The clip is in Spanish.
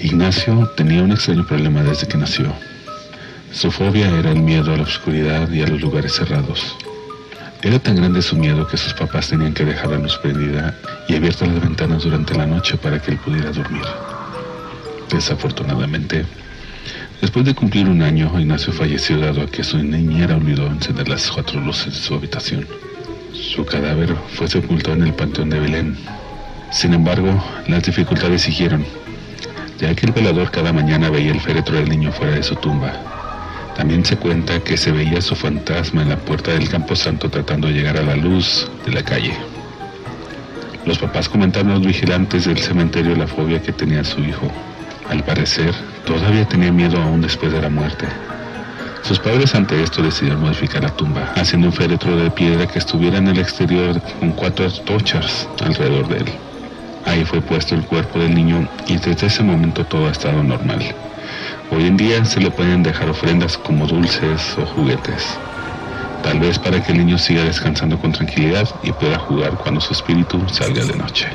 Ignacio tenía un extraño problema desde que nació. Su fobia era el miedo a la oscuridad y a los lugares cerrados. Era tan grande su miedo que sus papás tenían que dejar la y abiertas las ventanas durante la noche para que él pudiera dormir. Desafortunadamente, después de cumplir un año, Ignacio falleció dado a que su niñera olvidó encender las cuatro luces de su habitación. Su cadáver fue sepultado en el Panteón de Belén. Sin embargo, las dificultades siguieron, ya que el velador cada mañana veía el féretro del niño fuera de su tumba. También se cuenta que se veía su fantasma en la puerta del Camposanto tratando de llegar a la luz de la calle. Los papás comentaron a los vigilantes del cementerio la fobia que tenía su hijo. Al parecer, todavía tenía miedo aún después de la muerte. Sus padres ante esto decidieron modificar la tumba, haciendo un féretro de piedra que estuviera en el exterior con cuatro tochas alrededor de él. Ahí fue puesto el cuerpo del niño y desde ese momento todo ha estado normal. Hoy en día se le pueden dejar ofrendas como dulces o juguetes, tal vez para que el niño siga descansando con tranquilidad y pueda jugar cuando su espíritu salga de noche.